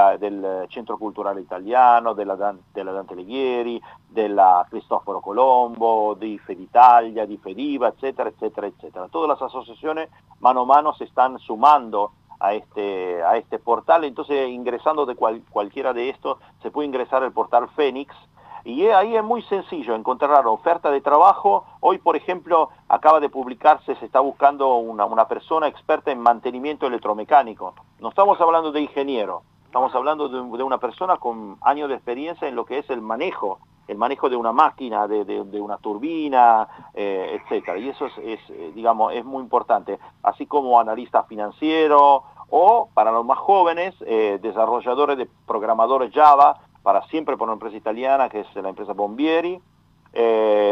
eh, Centro Cultural Italiano, de la, Dante Alighieri, de la Cristoforo Colombo, de Feditalia, di Fediva, etcétera, etcétera, etcétera. Todas las asociaciones mano a mano se están sumando a este, a este portal, entonces ingresando de cualquiera de estos se puede ingresar al portal Fénix y ahí es muy sencillo encontrar oferta de trabajo. Hoy, por ejemplo, acaba de publicarse, se está buscando una, una persona experta en mantenimiento electromecánico. No estamos hablando de ingeniero, estamos hablando de, una persona con años de experiencia en lo que es el manejo el manejo de una máquina, de, de, una turbina, eh, etcétera. Y eso es, eh, digamos, es muy importante. Así como analista financiero o, para los más jóvenes, eh, desarrolladores de programadores Java, para siempre por una empresa italiana que es la empresa Bombieri,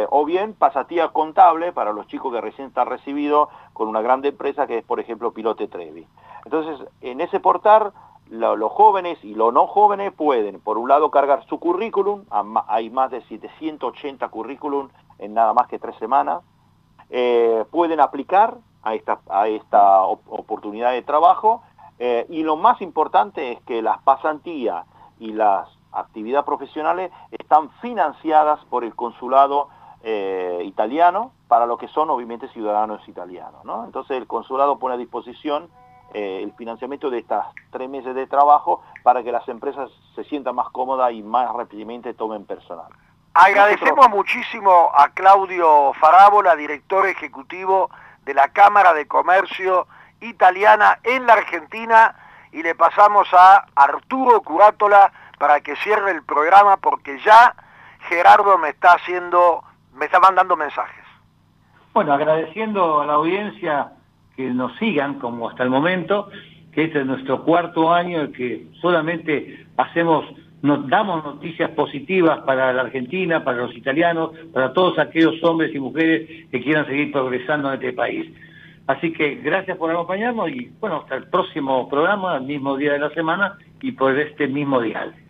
o bien pasatía contable para los chicos que recién están recibidos con una grande empresa que es, por ejemplo, Pilote Trevi. Entonces, en ese portal los jóvenes y los no jóvenes pueden, por un lado, cargar su currículum, hay más de 780 currículum en nada más que tres semanas, eh, pueden aplicar a esta, a esta oportunidad de trabajo eh, y lo más importante es que las pasantías y las actividades profesionales están financiadas por el consulado eh, italiano para lo que son obviamente ciudadanos italianos. ¿no? Entonces el consulado pone a disposición eh, el financiamiento de estas tres meses de trabajo para que las empresas se sientan más cómodas y más rápidamente tomen personal. Agradecemos muchísimo a Claudio Farábola, director ejecutivo de la Cámara de Comercio Italiana en la Argentina y le pasamos a Arturo Curátola para que cierre el programa porque ya Gerardo me está haciendo, me está mandando mensajes. Bueno, agradeciendo a la audiencia que nos sigan como hasta el momento, que este es nuestro cuarto año en que solamente hacemos, nos damos noticias positivas para la Argentina, para los italianos, para todos aquellos hombres y mujeres que quieran seguir progresando en este país. Así que gracias por acompañarnos y bueno, hasta el próximo programa, el mismo día de la semana y por este mismo día.